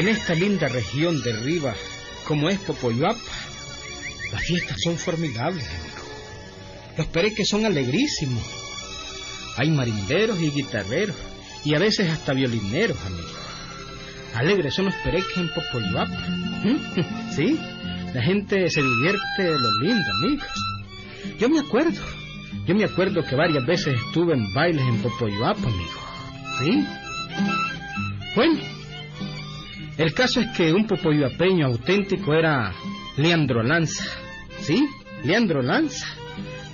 En esta linda región de arriba, como es Popoyuapa, las fiestas son formidables, amigo. Los pereques son alegrísimos. Hay marinderos y guitarreros, y a veces hasta violineros, amigo. Alegres son los pereques en Popoyuapa. ¿Sí? La gente se divierte de lo lindo, amigo. Yo me acuerdo, yo me acuerdo que varias veces estuve en bailes en Popoyuapa, amigo. ¿Sí? Bueno, el caso es que un popoyuapeño auténtico era Leandro Lanza. ¿Sí? Leandro Lanza.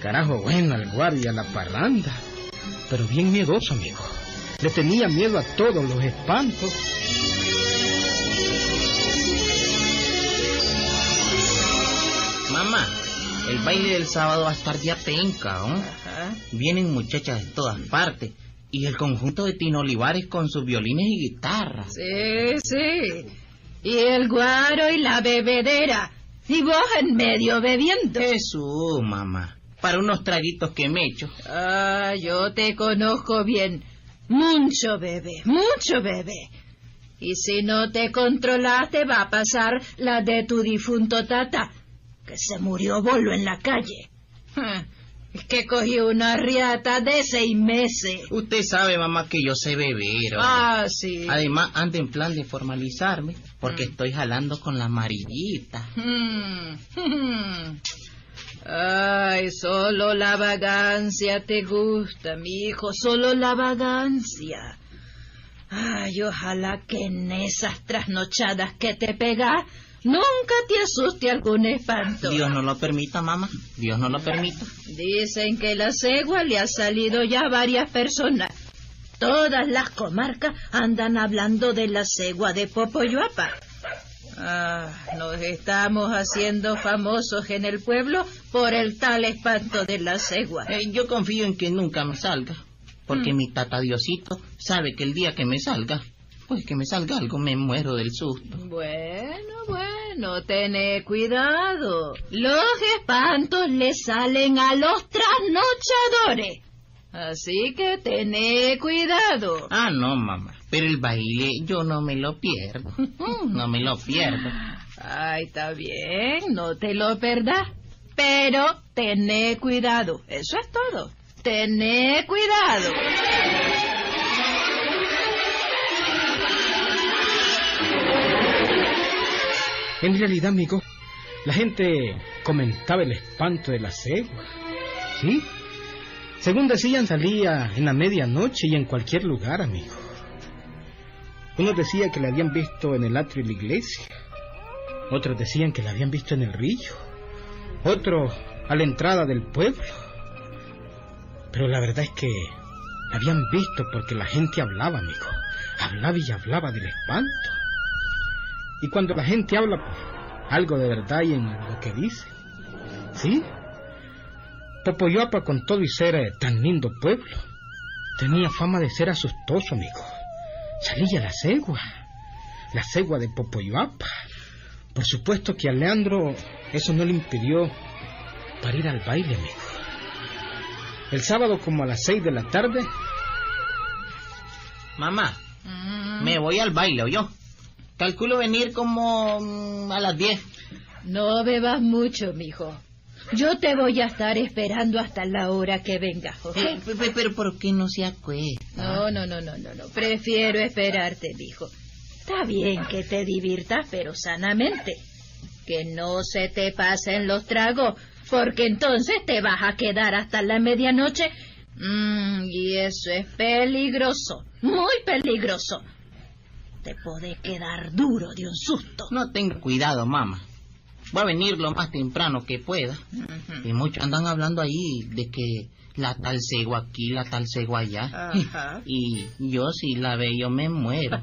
Carajo bueno al guardia, la parranda. Pero bien miedoso, amigo. Le tenía miedo a todos los espantos. Mamá, el baile del sábado va a estar ya penca, ¿no? Vienen muchachas de todas partes. Y el conjunto de Tino Olivares con sus violines y guitarras. Sí, sí. Y el guaro y la bebedera. Y vos en medio bebiendo. Jesús, mamá. Para unos traguitos que me echo. Ah, yo te conozco bien. Mucho bebé, mucho bebé. Y si no te controlaste va a pasar la de tu difunto tata, que se murió bolo en la calle. Es que cogí una riata de seis meses. Usted sabe, mamá, que yo sé beber. Ah, sí. Además, ando en plan de formalizarme, porque estoy jalando con la amarillita. Hmm. Ay, solo la vagancia te gusta, mi hijo, solo la vagancia. Ay, ojalá que en esas trasnochadas que te pegas nunca te asuste algún espanto. Dios no lo permita, mamá. Dios no lo permita. Dicen que la cegua le ha salido ya a varias personas. Todas las comarcas andan hablando de la cegua de Popoyuapa. Ah, nos estamos haciendo famosos en el pueblo por el tal espanto de la cegua. Eh, yo confío en que nunca me salga, porque mi tata Diosito sabe que el día que me salga, pues que me salga algo, me muero del susto. Bueno, bueno, tené cuidado. Los espantos le salen a los trasnochadores. Así que tené cuidado. Ah, no, mamá. Pero el baile yo no me lo pierdo. No me lo pierdo. Ay, está bien, no te lo perdas. Pero tené cuidado. Eso es todo. Tené cuidado. En realidad, amigo, la gente comentaba el espanto de la cegua. ¿Sí? Según decían, salía en la medianoche y en cualquier lugar, amigo. Unos decían que la habían visto en el atrio de la iglesia. Otros decían que la habían visto en el río. Otros a la entrada del pueblo. Pero la verdad es que la habían visto porque la gente hablaba, amigo. Hablaba y hablaba del espanto. Y cuando la gente habla, pues, algo de verdad y en lo que dice. ¿Sí? Popoyuapa, con todo y ser eh, tan lindo pueblo, tenía fama de ser asustoso, amigo. Salía la cegua, la cegua de Popoyuapa. Por supuesto que a Leandro eso no le impidió para ir al baile, amigo. El sábado como a las seis de la tarde. Mamá, me voy al baile, ¿o yo? Calculo venir como mm, a las diez. No bebas mucho, mijo. Yo te voy a estar esperando hasta la hora que vengas, ¿ok? Eh, pe- pe- pero ¿por qué no se acuesta? No, no, no, no, no, no. Prefiero esperarte, mijo. Está bien que te divirtas, pero sanamente. Que no se te pasen los tragos, porque entonces te vas a quedar hasta la medianoche. Mm, y eso es peligroso, muy peligroso. Te puede quedar duro de un susto. No tenga cuidado, mamá. Voy a venir lo más temprano que pueda. Y muchos andan hablando ahí de que la tal cegua aquí, la tal cegua allá. Ajá. Y yo si la veo me muero.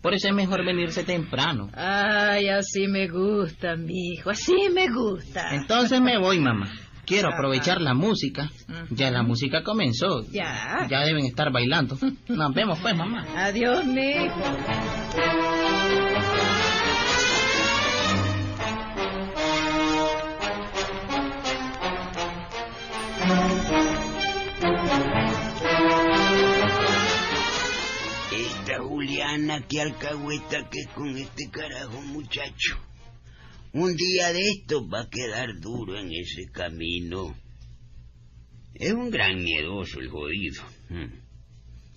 Por eso es mejor venirse temprano. Ay, así me gusta, mijo, así me gusta. Entonces me voy, mamá. Quiero Ajá. aprovechar la música. Ya la música comenzó. Ya. Ya deben estar bailando. Nos vemos pues, mamá. Adiós, mijo. Esta Juliana Juliana, qué alcahueta que es con este carajo muchacho. Un día de esto va a quedar duro en ese camino. Es un gran miedoso el jodido. Mm.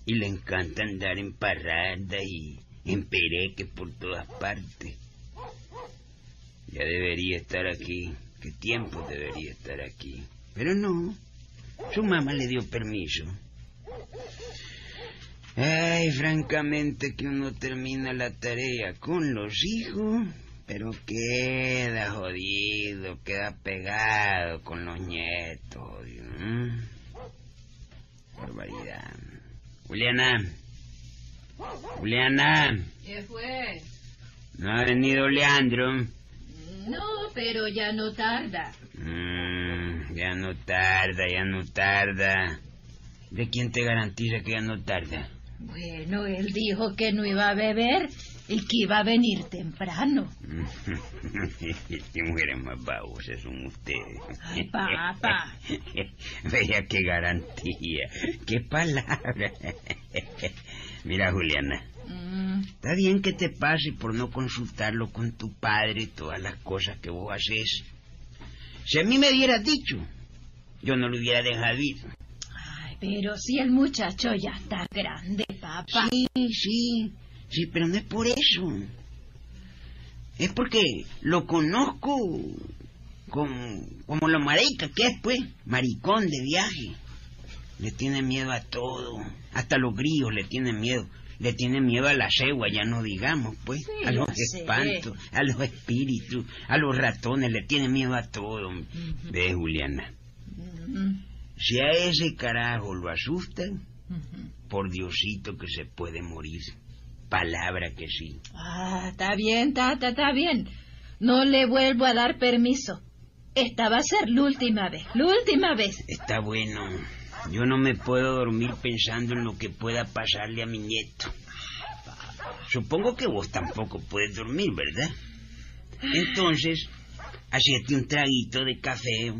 Y le encanta andar en parranda y en pereque por todas partes. Ya debería estar aquí. ¿Qué tiempo debería estar aquí? Pero no. Su mamá le dio permiso. Ay, francamente que uno termina la tarea con los hijos, pero queda jodido, queda pegado con los nietos. ¿eh? Barbaridad. Juliana. Juliana. ¿Qué fue? ¿No ha venido Leandro? No, pero ya no tarda. Mm, ya no tarda, ya no tarda. ¿De quién te garantiza que ya no tarda? Bueno, él dijo que no iba a beber y que iba a venir temprano. Qué mujeres más babosas son ustedes. Ay, papá. Vea qué garantía, qué palabra. Mira, Juliana, Mm, está bien que te pase por no consultarlo con tu padre todas las cosas que vos haces. Si a mí me hubieras dicho, yo no lo hubiera dejado ir. Ay, pero si el muchacho ya está grande, papá. Sí, sí, sí, pero no es por eso. Es porque lo conozco como, como lo marica que es, pues, maricón de viaje. Le tiene miedo a todo, hasta los grillos le tienen miedo. Le tiene miedo a la cegua, ya no digamos, pues, Sí, a los sé. espantos, a los espíritus, a los ratones, le tiene miedo a todo. Ve, Juliana, si a ese carajo lo asustan, por Diosito que se puede morir. Palabra que sí. Ah, está bien, tata, está bien. No le vuelvo a dar permiso. Esta va a ser la última vez, la última vez. Está bueno. Yo no me puedo dormir pensando en lo que pueda pasarle a mi nieto. Supongo que vos tampoco puedes dormir, ¿verdad? Entonces, hacete un traguito de café,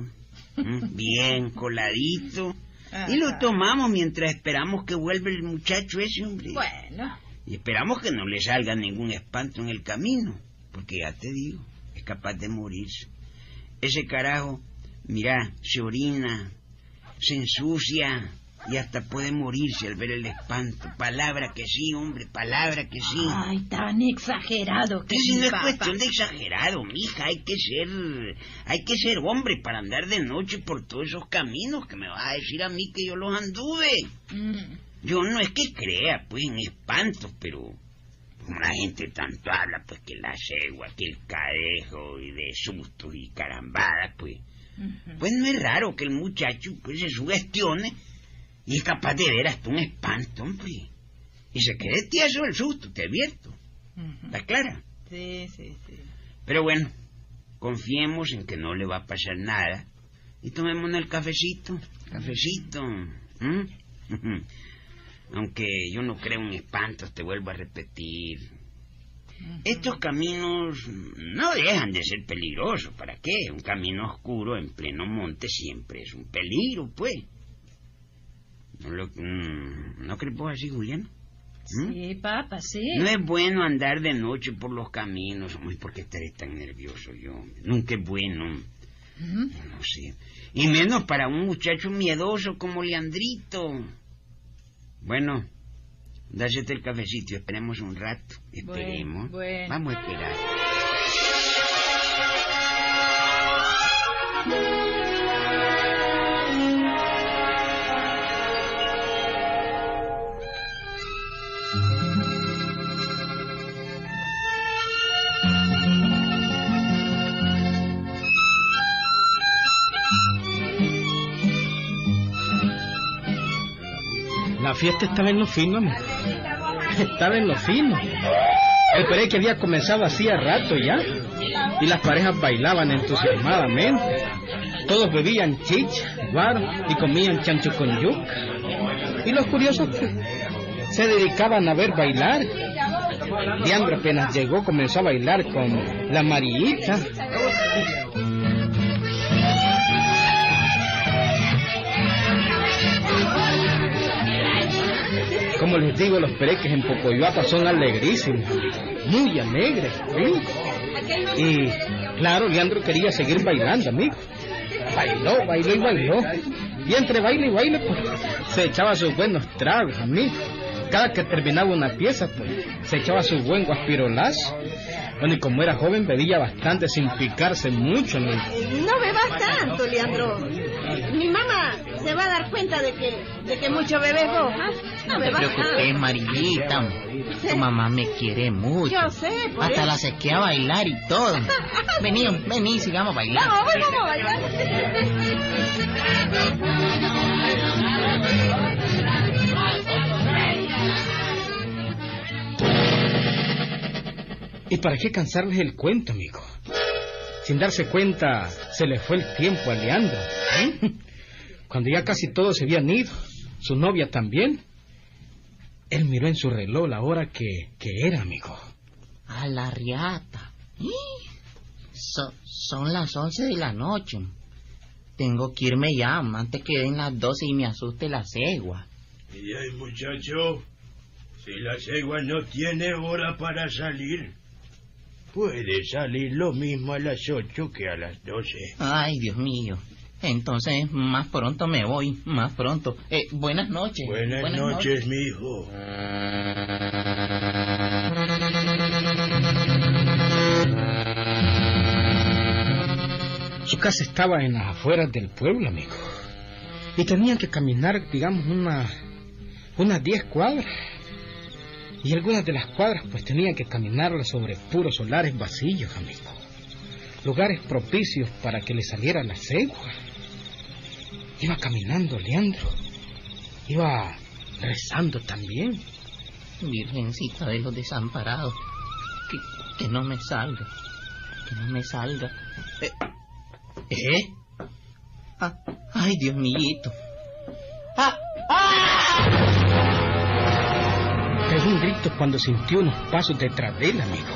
bien coladito, y lo tomamos mientras esperamos que vuelva el muchacho ese, hombre. Bueno, Y esperamos que no le salga ningún espanto en el camino, porque ya te digo, es capaz de morirse. Ese carajo, mira, se orina, se ensucia y hasta puede morirse al ver el espanto. Palabra que sí, hombre, palabra que sí. ay, tan exagerado que si no es cuestión de exagerado, mija, hay que ser, hay que ser hombre para andar de noche por todos esos caminos que me vas a decir a mí que yo los anduve. Mm, Yo no es que crea, pues, en espantos, pero como la gente tanto habla, pues, que la cegua, que el cadejo, y de sustos y carambadas, pues, pues no es raro que el muchacho, pues, se sugestione y es capaz de ver hasta un espanto, hombre. Y se quede tieso el susto, te advierto. Ujú. ¿Está clara? Sí, sí, sí. Pero bueno, confiemos en que no le va a pasar nada. Y tomémonos el cafecito, cafecito. Aunque yo no creo en espantos, te vuelvo a repetir. Estos caminos no dejan de ser peligrosos. ¿Para qué? Un camino oscuro en pleno monte siempre es un peligro, pues. ¿No, lo, mm, ¿no crees vos así, Julián? ¿Mm? Sí, papá, sí. No es bueno andar de noche por los caminos. Uy, ¿por qué estaré tan nervioso yo? Nunca es bueno. No sé. Y menos para un muchacho miedoso como Leandrito. Bueno, dásete el cafecito. Esperemos un rato. Esperemos. bueno. Vamos a esperar. Fiesta estaba en lo fino. Estaba en lo fino. El pereque había comenzado hacía rato ya. Y las parejas bailaban entusiasmadamente. Todos bebían chicha, guaro y comían chancho con yuca. Y los curiosos se dedicaban a ver bailar. Leandro apenas llegó, comenzó a bailar con la Mariita. Como les digo, los pereques en Pocoyoapa son alegrísimos, muy alegres. Y claro, Leandro quería seguir bailando, amigo. Bailó, bailó y bailó. Y entre baile y baile, pues, se echaba sus buenos tragos, amigo. Cada que terminaba una pieza, pues, se echaba su buen guaspirolazo. Bueno, y como era joven, bebía bastante sin picarse mucho, amigo. No bebas tanto, Leandro. Mi mamá se va a dar cuenta de que, de que mucho bebés vos. ¿ah? No No te preocupes. Marillita. Tu mamá me quiere mucho. Yo sé, por Hasta eso. la sequé a bailar y todo. Vení, vení, sigamos bailando. Vamos, vamos a bailar. ¿Y para qué cansarles el cuento, amigo? Sin darse cuenta, se le fue el tiempo a Leandro. ¿eh? Cuando ya casi todos se habían ido, su novia también, él miró en su reloj la hora que, que era, amigo. A la riata. So- son las once de la noche. Tengo que irme ya, antes que den las doce y me asuste la cegua. Y ay, muchacho, si la cegua no tiene hora para salir, puede salir lo mismo a las ocho que a las doce. Ay, Dios mío. Entonces, más pronto me voy, más pronto. Eh, buenas noches. Buenas, noches, mi hijo. Su casa estaba en las afueras del pueblo, amigo. Y tenían que caminar, digamos, una, unas diez cuadras. Y algunas de las cuadras, pues tenían que caminarlas sobre puros solares vacíos, amigo. Lugares propicios para que le saliera la cegua. Iba caminando Leandro. Iba rezando también. Virgencita de los desamparados. Que, que no me salga. Que no me salga. Eh, ¿Eh? Ah, ay, Dios mío. Ah, ah. Un grito cuando sintió unos pasos detrás de él, amigo.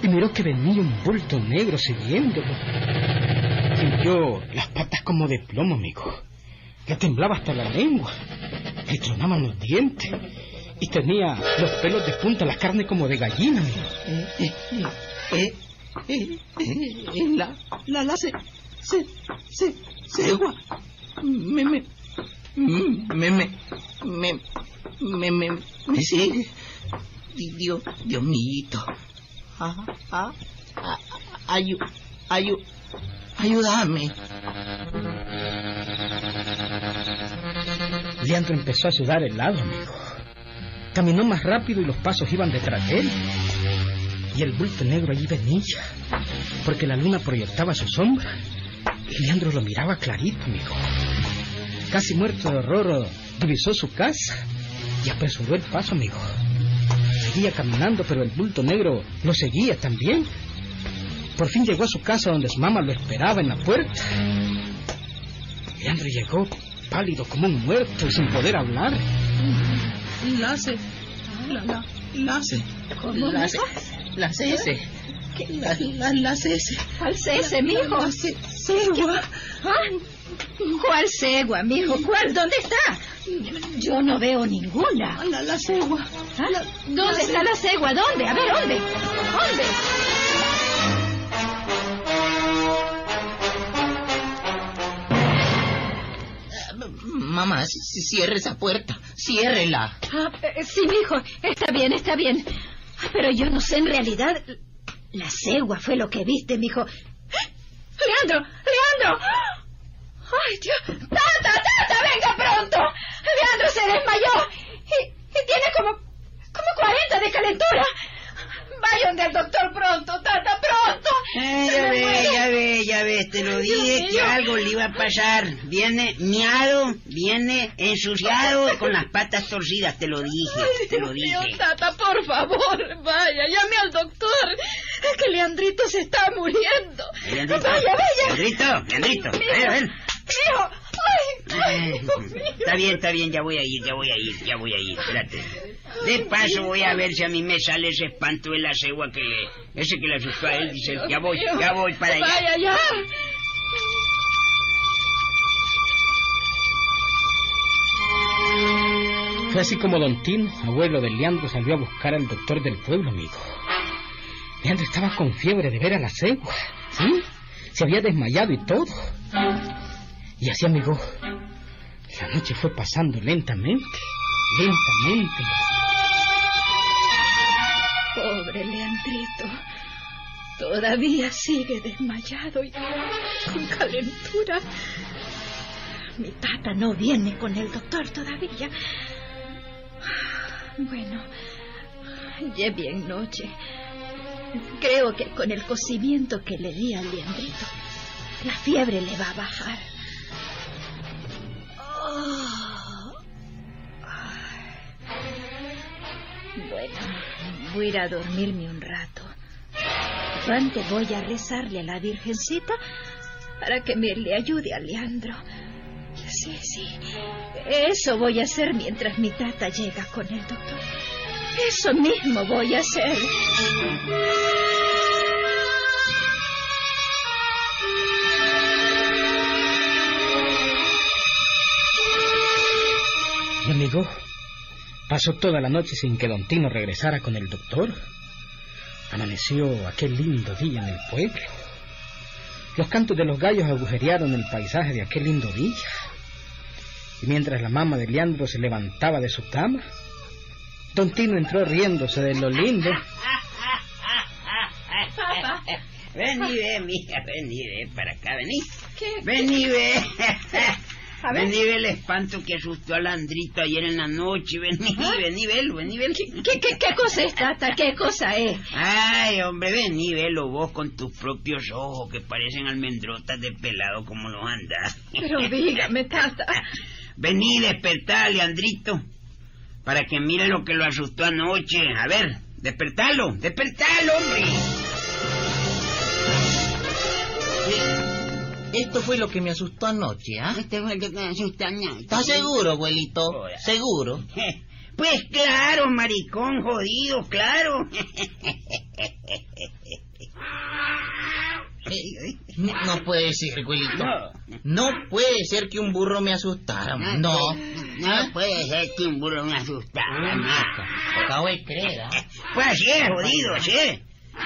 Y miró que venía un bulto negro siguiéndolo. Sintió las patas como de plomo, amigo. Le temblaba hasta la lengua. Le tronaban los dientes. Y tenía los pelos de punta, la carne como de gallina, amigo. Eh, eh, eh, la, la, la, se, se, se, cegua. Me, me, me, me, me, me, me, me, sigue. Di- Dios, Dios mío. Ah, ah, ah, ayu, ayu, ayúdame. Leandro empezó a sudar helado, amigo. Caminó más rápido y los pasos iban detrás de él. Y el bulto negro allí venía, porque la luna proyectaba su sombra. Y Leandro lo miraba clarito, amigo. Casi muerto de horror, divisó su casa y apresuró el paso, amigo. Seguía caminando, pero el bulto negro lo seguía también. Por fin llegó a su casa donde su mamá lo esperaba en la puerta. Leandro llegó pálido como un muerto y sin poder hablar. Lace, la, la, lace. ¿Cómo La me ce- pasa? la cese. La, la, la cese. ¿Cuál cese, mijo? La ce- cegua. ¿Ah? ¿Cuál cegua, mijo? ¿Cuál? ¿Dónde está? Yo no veo ninguna. La, la cegua. ¿Ah? ¿Dónde está la cegua? ¿Dónde? A ver, ¿dónde? ¿Dónde? Mamá, cierre esa puerta. Ciérrela. Ah, eh, sí, mijo, está bien, está bien. Ah, Pero yo no sé en realidad. La cegua fue lo que viste, mijo. ¡Leandro! ¡Leandro! ¡Ay, Dios! ¡Tata, tata, venga pronto! ¡Leandro se desmayó! Y, y tiene como. como 40 de calentura. Vaya donde el doctor pronto, tata, pronto. Eh, ya ve, muere. ya ve, ya ve, te lo Dios dije que mío. algo le iba a pasar. Viene miado, viene ensuciado con las patas torcidas, te lo dije, Ay, te lo Dios dije. Tata, por favor, vaya, llame al doctor. Es que Leandrito se está muriendo. Leandrito, Vaya, vaya. Leandrito, Leandrito, ven, ven. Mijo, ay, ay, Dios mío. Está bien, está bien, ya voy a ir, ya voy a ir, ya voy a ir, espérate. De paso voy a ver si a mí me sale ese espanto de la cegua que le... Ese que le asustó a él, dice, ya voy, ya voy para allá. Vaya, ya. Fue Fue así como don Tino, abuelo de Leandro, salió a buscar al doctor del pueblo, amigo. Leandro estaba con fiebre de ver a la cegua, ¿sí? Se había desmayado y todo. Y así, amigo, la noche fue pasando lentamente, lentamente. Pobre Leandrito. Todavía sigue desmayado y con calentura. Mi tata no viene con el doctor todavía. Bueno, ya bien noche. Creo que con el cocimiento que le di al Leandrito, la fiebre le va a bajar. A ir a dormirme un rato. Antes voy a rezarle a la Virgencita para que me le ayude a Leandro. Sí, sí. Eso voy a hacer mientras mi tata llega con el doctor. Eso mismo voy a hacer. Y amigo, pasó toda la noche sin que don Tino regresara con el doctor. Amaneció aquel lindo día en el pueblo. Los cantos de los gallos agujerearon el paisaje de aquel lindo día. Y mientras la mamá de Leandro se levantaba de su cama, Don Tino entró riéndose de lo lindo. Papá. Ven y ve, mija, ven y ve para acá, vení. ¿Qué? Ven y ve. A ver. Ven y ve el espanto que asustó a Landrito ayer en la noche. Vení, ven y velo, ven y velo. ¿Qué, qué, qué cosa es, tata? ¿Qué cosa es? Ay, hombre, ven y velo vos con tus propios ojos que parecen almendrotas de pelado como los andas. Pero dígame, tata. Vení, despertá, Leandrito, para que mire lo que lo asustó anoche. A ver, despertalo, despertalo, hombre. Esto fue lo que me asustó anoche, ¿ah? Este fue el que me asustó anoche. ¿Estás seguro, abuelito? Hola. ¿Seguro? Pues claro, maricón jodido, claro. No, no puede ser, abuelito. No. No puede ser que un burro me asustara. No. No puede ser que un burro me asustara. no. Acabo de creer, ¿ah? Pues es, jodido, es.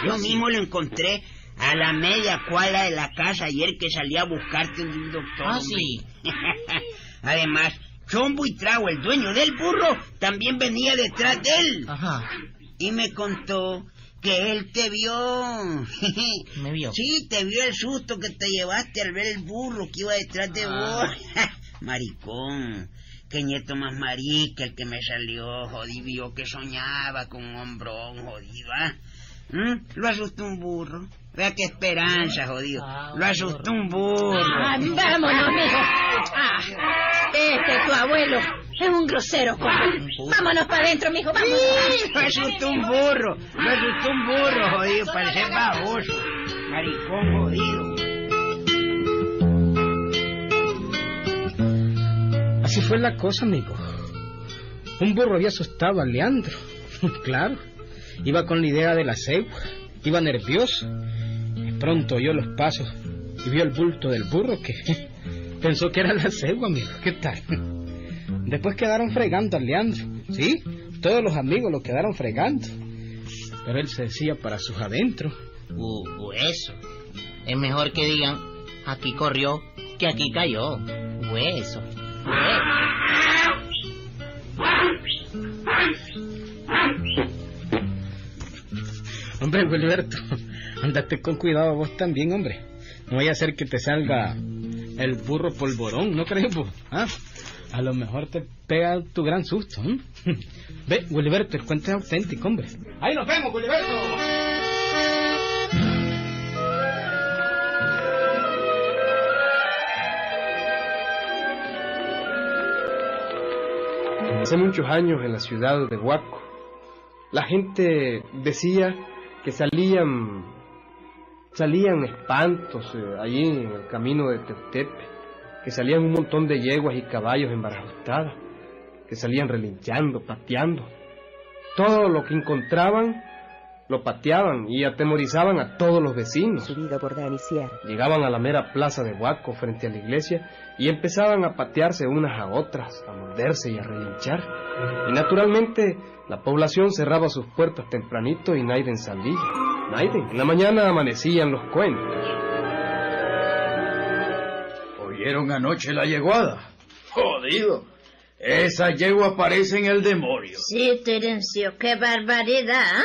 Yo mismo lo encontré a la media cuadra de la casa ayer que salí a buscarte un doctor. Ah, sí. Además, Chombo y Trago, el dueño del burro, también venía detrás de él. Ajá. Y me contó que él te vio. Me vio. Sí, te vio el susto que te llevaste al ver el burro que iba detrás de Ah. vos. Maricón. Qué nieto más marica el que me salió, jodido, vio que soñaba con un hombrón, jodido, ¿ah? ¿Mm? Lo asustó un burro. Vea qué esperanza, jodido. Ah, Lo asustó un burro. Ah, vámonos, mijo. Ah, este tu abuelo es un grosero, compa. Vámonos para adentro, mijo, vámonos. Lo asustó un burro. Lo asustó un burro, jodido. Parece baboso. Maricón, jodido. Así fue la cosa, amigo. Un burro había asustado a Leandro. claro. Iba con la idea de la cegua. Iba nervioso. Pronto oyó los pasos y vio el bulto del burro que pensó que era la cegua, amigo. ¿Qué tal? Después quedaron fregando a Leandro. ¿Sí? Todos los amigos lo quedaron fregando. Pero él se decía para sus adentros. Uh, hueso. Es mejor que digan, aquí corrió, que aquí cayó. Hueso. Hombre, Gilberto, andate con cuidado vos también, hombre. No vaya a ser que te salga el burro polvorón, ¿no crees vos? ¿Ah? A lo mejor te pega tu gran susto. ¿eh? Ve, Gilberto, el cuento es auténtico, hombre. Ahí nos vemos, Gilberto. Hace muchos años en la ciudad de Huaco, la gente decía que salían salían espantos eh, allí en el camino de Teutepe, que salían un montón de yeguas y caballos embarajadas, que salían relinchando, pateando. Todo lo que encontraban lo pateaban y atemorizaban a todos los vecinos. Subido por Dani Sierra. Llegaban a la mera plaza de Huaco frente a la iglesia y empezaban a patearse unas a otras, a morderse y a relinchar. Y naturalmente la población cerraba sus puertas tempranito y Naiden salía. En la mañana amanecían los cuentos. ¿Oyeron anoche la yeguada? Jodido. Esa yegua parece en el demonio. Sí, Terencio, qué barbaridad. ¿ah?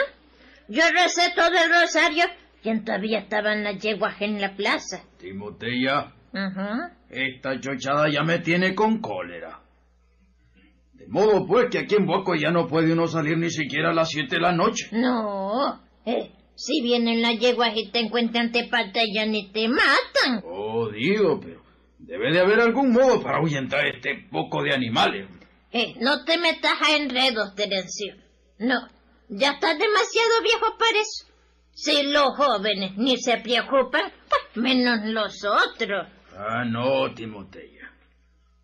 Yo recé todo el rosario y todavía estaban las yeguas en la plaza. Timotea, Ajá. esta chochada ya me tiene con cólera. De modo pues que aquí en Boco ya no puede uno salir ni siquiera a las siete de la noche. No, eh, si vienen las yeguas y te encuentran te patallan y te matan. Jodido, pero debe de haber algún modo para ahuyentar este poco de animales. Eh, no te metas a enredos, Terencio. No, ya estás demasiado viejo para eso. Si los jóvenes ni se preocupan, pues menos los otros. Ah, no, Timotea.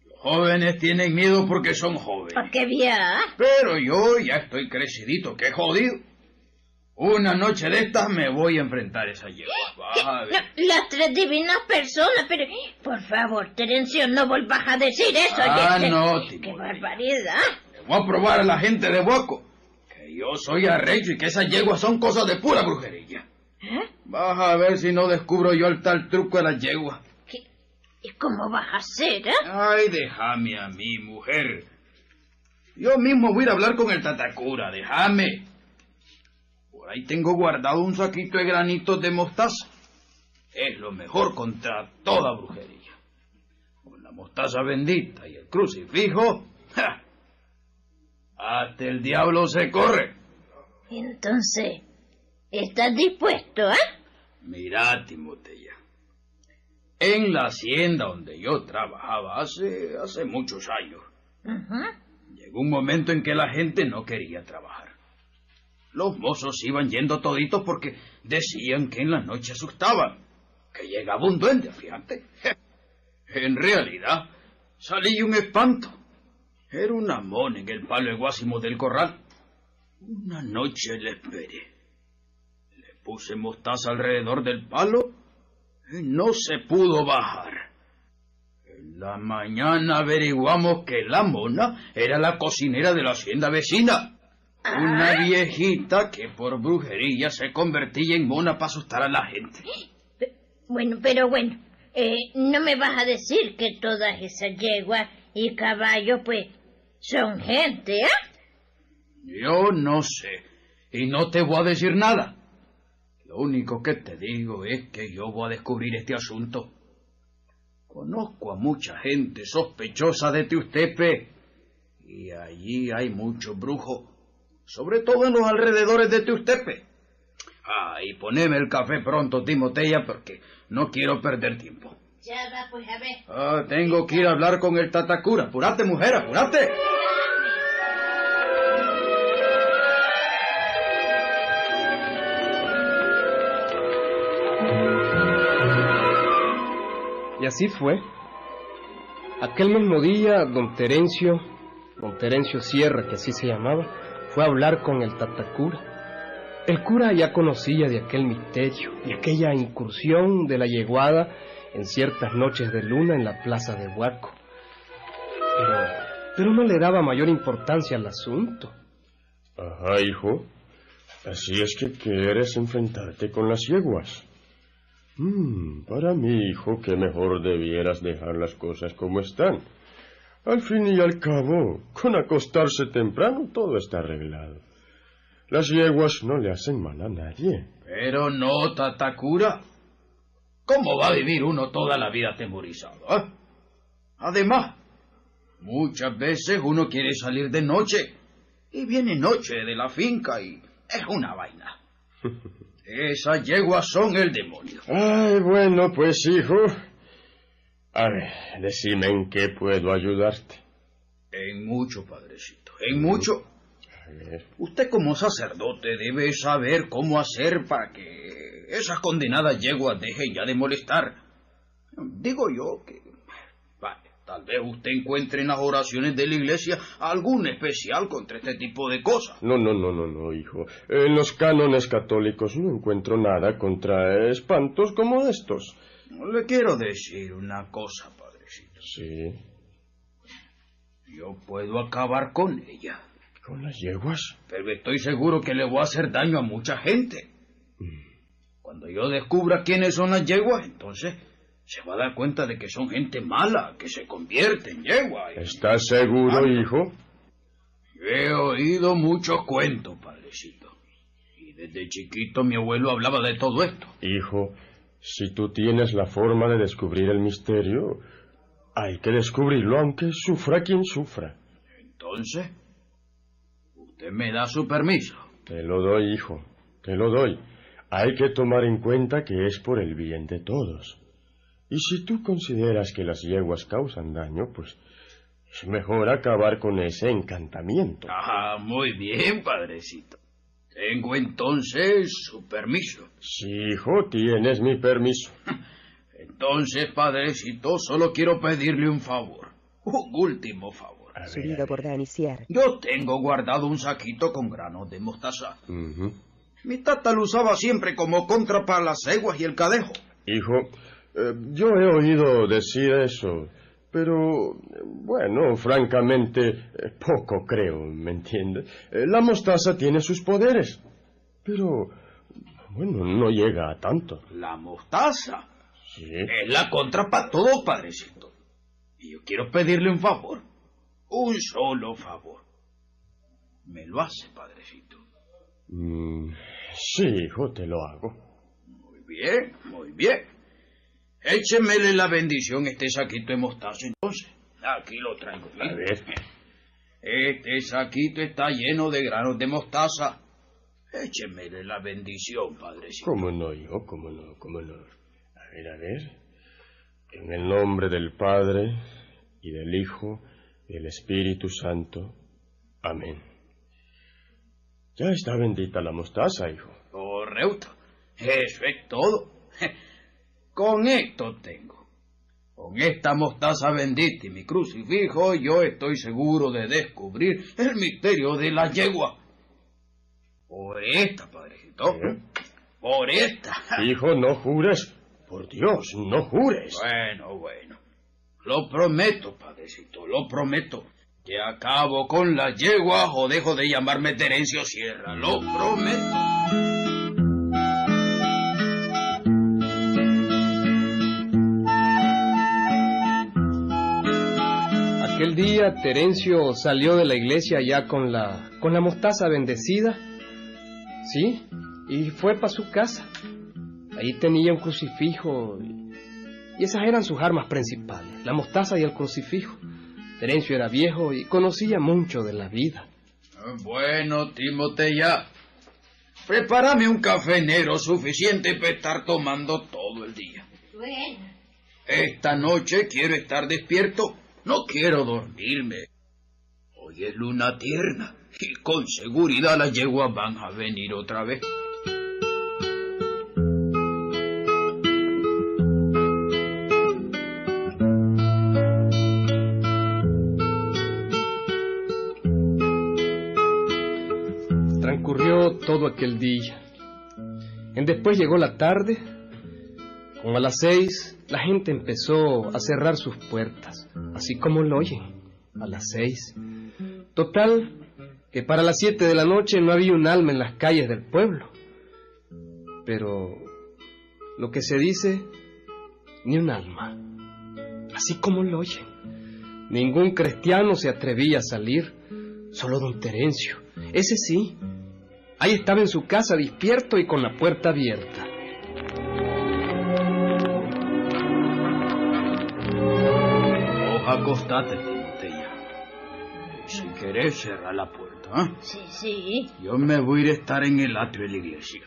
Los jóvenes tienen miedo porque son jóvenes. Porque via. Pero yo ya estoy crecidito, qué jodido. Una noche de estas me voy a enfrentar a esa yegua. No, las tres divinas personas, pero por favor, Terencio, no volvas a decir eso. Ah, no, Qué Timotea. barbaridad. Le voy a probar a la gente de Boco que yo soy arrecho y que esas yeguas son cosas de pura brujería. ¿Eh? Vas a ver si no descubro yo el tal truco de las yeguas. ¿Qué- ¿Y cómo vas a hacer, eh? Ay, déjame a mí, mujer. Yo mismo voy a ir a hablar con el Tatacura, déjame. Por ahí tengo guardado un saquito de granitos de mostaza. Es lo mejor contra toda brujería. Con la mostaza bendita y el crucifijo, ¡ja! hasta el diablo se corre. Entonces, ¿estás dispuesto, eh? Mirá, Timotea. En la hacienda donde yo trabajaba hace, hace muchos años. Llegó un momento en que la gente no quería trabajar. Los mozos iban yendo toditos porque decían que en la noche asustaban, que llegaba un duende, fíjate. En realidad, salí un espanto. Era una mona en el palo eguásimo del corral. Una noche le esperé. Le puse mostaza alrededor del palo y no se pudo bajar. En la mañana averiguamos que la mona era la cocinera de la hacienda vecina. Una viejita que por brujería se convertía en mona para asustar a la gente. Bueno, pero bueno, eh, no me vas a decir que todas esas yeguas y caballos, pues, son gente, ¿eh? Yo no sé. Y no te voy a decir nada. Lo único que te digo es que yo voy a descubrir este asunto. Conozco a mucha gente sospechosa de Teustepe. Y allí hay muchos brujos. Sobre todo en los alrededores de Teustepe. Ah, y poneme el café pronto, Timotea, porque no quiero perder tiempo. Ya va, pues, a ver. Ah, tengo que ir a hablar con el Tatacura. Apúrate, mujer, apúrate. Y así fue. Aquel mismo día, don Terencio, don Terencio Sierra, que así se llamaba, fue a hablar con el Tatacura. El cura ya conocía de aquel misterio, de aquella incursión de la yeguada en ciertas noches de luna en la plaza de Huaco. Pero, no le daba mayor importancia al asunto. Ajá, hijo. Así es que quieres enfrentarte con las yeguas. Mm, para mí, hijo, que mejor debieras dejar las cosas como están. Al fin y al cabo, con acostarse temprano todo está arreglado. Las yeguas no le hacen mal a nadie. Pero no, Tatacura. ¿Cómo va a vivir uno toda la vida atemorizado? ah? Además, muchas veces uno quiere salir de noche y viene noche de la finca y es una vaina. Esas yeguas son el demonio. Ay, bueno, pues, hijo. A ver, decime en qué puedo ayudarte. En mucho, padrecito, en mucho. A ver. Usted como sacerdote debe saber cómo hacer para que esas condenadas yeguas dejen ya de molestar. Digo yo que... Vale, Tal vez usted encuentre en las oraciones de la iglesia algún especial contra este tipo de cosas. No, no, no, no, no, hijo. En los cánones católicos no encuentro nada contra espantos como estos. No le quiero decir una cosa, padrecito. Sí. Yo puedo acabar con ella. ¿Con las yeguas? Pero estoy seguro que le voy a hacer daño a mucha gente. Cuando yo descubra quiénes son las yeguas, entonces se va a dar cuenta de que son gente mala, que se convierte en yegua. y- ¿Estás seguro, hijo? Yo he oído muchos cuentos, padrecito. Y desde chiquito mi abuelo hablaba de todo esto. Hijo, si tú tienes la forma de descubrir el misterio, hay que descubrirlo aunque sufra quien sufra. Entonces, usted me da su permiso. Te lo doy, hijo, te lo doy. Hay que tomar en cuenta que es por el bien de todos. Y si tú consideras que las yeguas causan daño, pues es mejor acabar con ese encantamiento. Ah, muy bien, padrecito. Tengo entonces su permiso. Sí, hijo, tienes mi permiso. Entonces, padrecito, solo quiero pedirle un favor. Un último favor. A ver, Subido por iniciar. Yo tengo guardado un saquito con granos de mostaza. Mi tata lo usaba siempre como contra para las ceguas y el cadejo. Hijo, eh, yo he oído decir eso, pero bueno, francamente, eh, poco creo, ¿me entiende? Eh, la mostaza tiene sus poderes, pero bueno, no llega a tanto. La mostaza Sí. es la contra para todo, padrecito. Y yo quiero pedirle un favor. Un solo favor. Me lo hace, padrecito. Mm, sí, hijo, te lo hago. Muy bien, muy bien. Échemele la bendición este saquito de mostaza entonces. Aquí lo traigo. A ver. Este saquito está lleno de granos de mostaza. Échemele la bendición, padrecito. ¿Cómo no, hijo? ¿Cómo no? ¿Cómo no? A ver, a ver. En el nombre del Padre, y del Hijo, y del Espíritu Santo. Amén. Ya está bendita la mostaza, hijo. Correcto. Eso es todo. Con esto tengo. Con esta mostaza bendita y mi crucifijo, yo estoy seguro de descubrir el misterio de la yegua. Por esta, padrecito. ¿Eh? Por esta. Hijo, no jures. Por Dios, no jures. Bueno, bueno. Lo prometo, padrecito, lo prometo. Que acabo con la yegua o dejo de llamarme Terencio Sierra. Lo prometo. Aquel día Terencio salió de la iglesia ya con la, con la mostaza bendecida, ¿sí? Y fue para su casa. Ahí tenía un crucifijo y, y esas eran sus armas principales, la mostaza y el crucifijo. Terencio era viejo y conocía mucho de la vida. Bueno, Timotea. Prepárame un café negro suficiente para estar tomando todo el día. Bueno. Esta noche quiero estar despierto. No quiero dormirme. Hoy es luna tierna y con seguridad las yeguas van a venir otra vez. Transcurrió todo aquel día. En después llegó la tarde. Como a las seis, la gente empezó a cerrar sus puertas, así como lo oyen, a las seis. Total, que para las siete de la noche no había un alma en las calles del pueblo. Pero lo que se dice, ni un alma, así como lo oyen. Ningún cristiano se atrevía a salir, solo don Terencio. Ese sí. Ahí estaba en su casa despierto y con la puerta abierta. Acostate, Timotea. Si querés, cerrar la puerta. ¿ah? Sí, sí. Yo me voy a ir a estar en el atrio de la iglesia.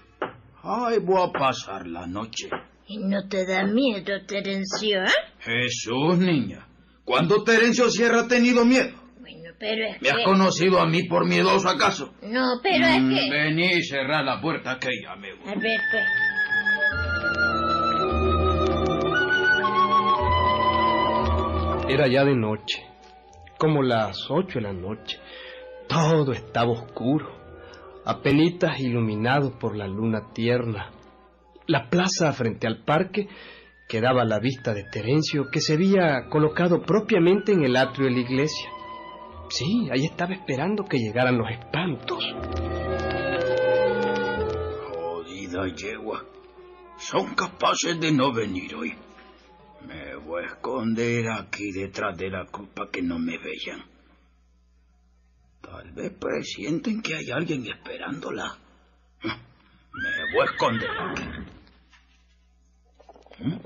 Ay, voy a pasar la noche. ¿Y no te da miedo, Terencio, eh? Jesús, niña. ¿Cuándo Terencio Sierra ha tenido miedo? Bueno, pero es ¿Me has que... conocido a mí por miedoso acaso? No, pero es Mm, que... Vení y cerrar la puerta que ya me voy. A ver, pues... Era ya de noche, como las ocho de la noche. Todo estaba oscuro, apenitas iluminado por la luna tierna. La plaza frente al parque quedaba a la vista de Terencio, que se había colocado propiamente en el atrio de la iglesia. Sí, ahí estaba esperando que llegaran los espantos. Jodida yegua. Son capaces de no venir hoy. Me voy a esconder aquí detrás de la cruz para que no me vean. Tal vez presienten que hay alguien esperándola. Me voy a esconder aquí. ¿Mm?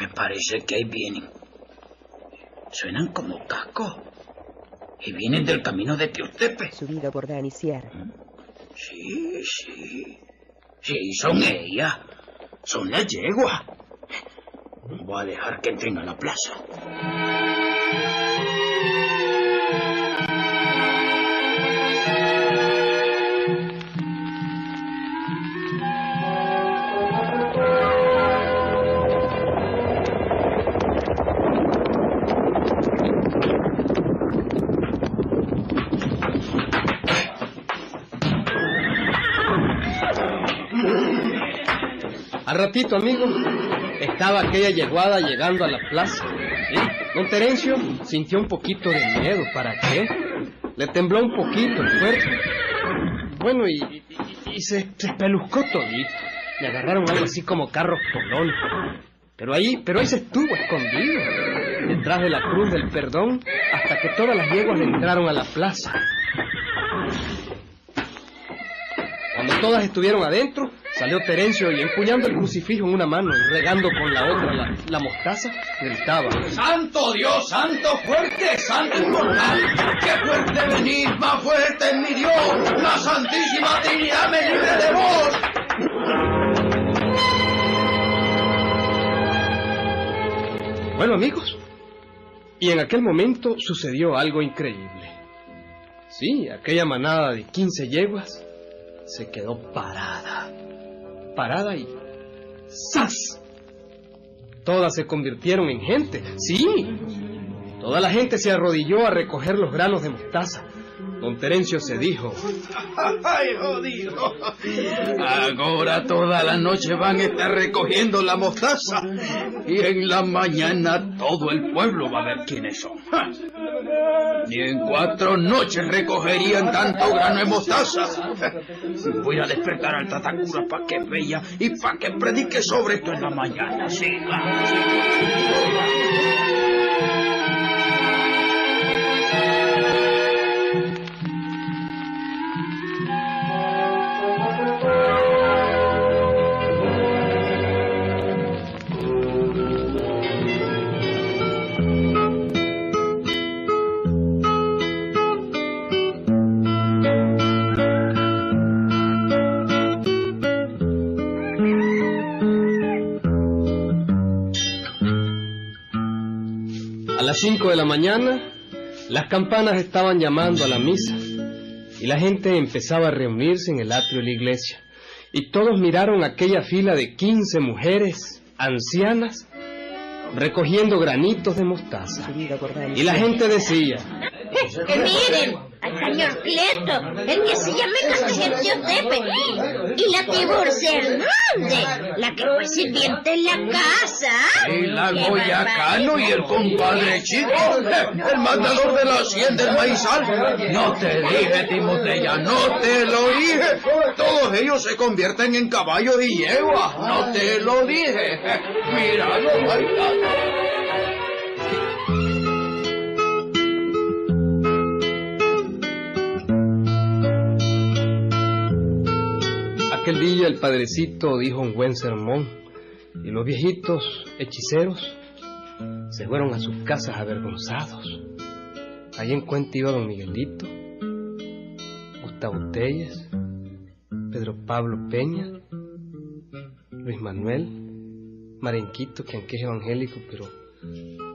Me parece que ahí vienen. Suenan como cascos. Y vienen del camino de Teotepe. Subido por Dan y Sierra. Sí, sí. Sí, son ellas. Son las yeguas. Voy a dejar que entren a la plaza. Al ratito, amigo, estaba aquella yeguada llegando a la plaza. Don Terencio sintió un poquito de miedo. ¿Para qué? Le tembló un poquito el cuerpo. Bueno, y, se, se todito. Le agarraron algo así como carros polón. Pero ahí, pero ahí se estuvo escondido, detrás de la cruz del perdón, hasta que todas las yeguas entraron a la plaza. Cuando todas estuvieron adentro, salió Terencio y empuñando el crucifijo en una mano y regando con la otra la, la mostaza, gritaba. ¡Santo Dios, santo fuerte, santo inmortal! ¡Qué fuerte venís, más fuerte es mi Dios! ¡La Santísima Trinidad me libre de vos! Bueno, amigos, y en aquel momento sucedió algo increíble. Sí, aquella manada de 15 yeguas se quedó parada. Parada y ¡zas! Todas se convirtieron en gente. Sí. Toda la gente se arrodilló a recoger los granos de mostaza. Don Terencio se dijo, ¡Ay, jodido! Ahora toda la noche van a estar recogiendo la mostaza y en la mañana todo el pueblo va a ver quiénes son. Y en cuatro noches recogerían tanto grano de mostaza. Voy a despertar al Tatacura para que vea y para que predique sobre esto en la mañana. Siga, A las 5 de la mañana, las campanas estaban llamando a la misa y la gente empezaba a reunirse en el atrio de la iglesia. Y todos miraron aquella fila de 15 mujeres ancianas recogiendo granitos de mostaza. Y la gente decía, Que miren, al señor Cleto, el que se llama Castillo Tepe, y la Tiburcia Hernández, la que fue sirviente en la casa. Y la ¡Qué Goya Cano y el compadre chico, el matador de la hacienda del maizal. No te dije, Timoteya, no te lo dije. Todos ellos se convierten en caballos y yeguas. No te lo dije. Míralo bailando. Aquel día el padrecito dijo un buen sermón y los viejitos hechiceros se fueron a sus casas avergonzados. Allí en cuenta iba don Miguelito, Gustavo Telles, Pedro Pablo Peña, Luis Manuel, Marenquito, que aunque es evangélico, pero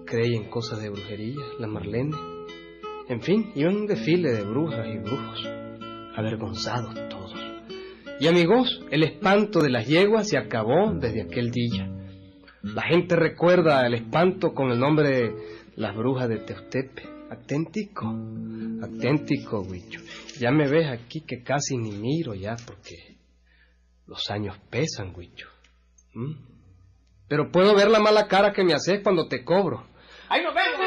cree en cosas de brujería, la Marlene. En fin, iban un desfile de brujas y brujos, avergonzados. Y amigos, el espanto de las yeguas se acabó desde aquel día. La gente recuerda el espanto con el nombre las brujas de Teustepe. Aténtico, aténtico, Huicho. Ya me ves aquí que casi ni miro ya porque los años pesan, Huicho. ¿Mm? Pero puedo ver la mala cara que me haces cuando te cobro. ¡Ahí nos vemos!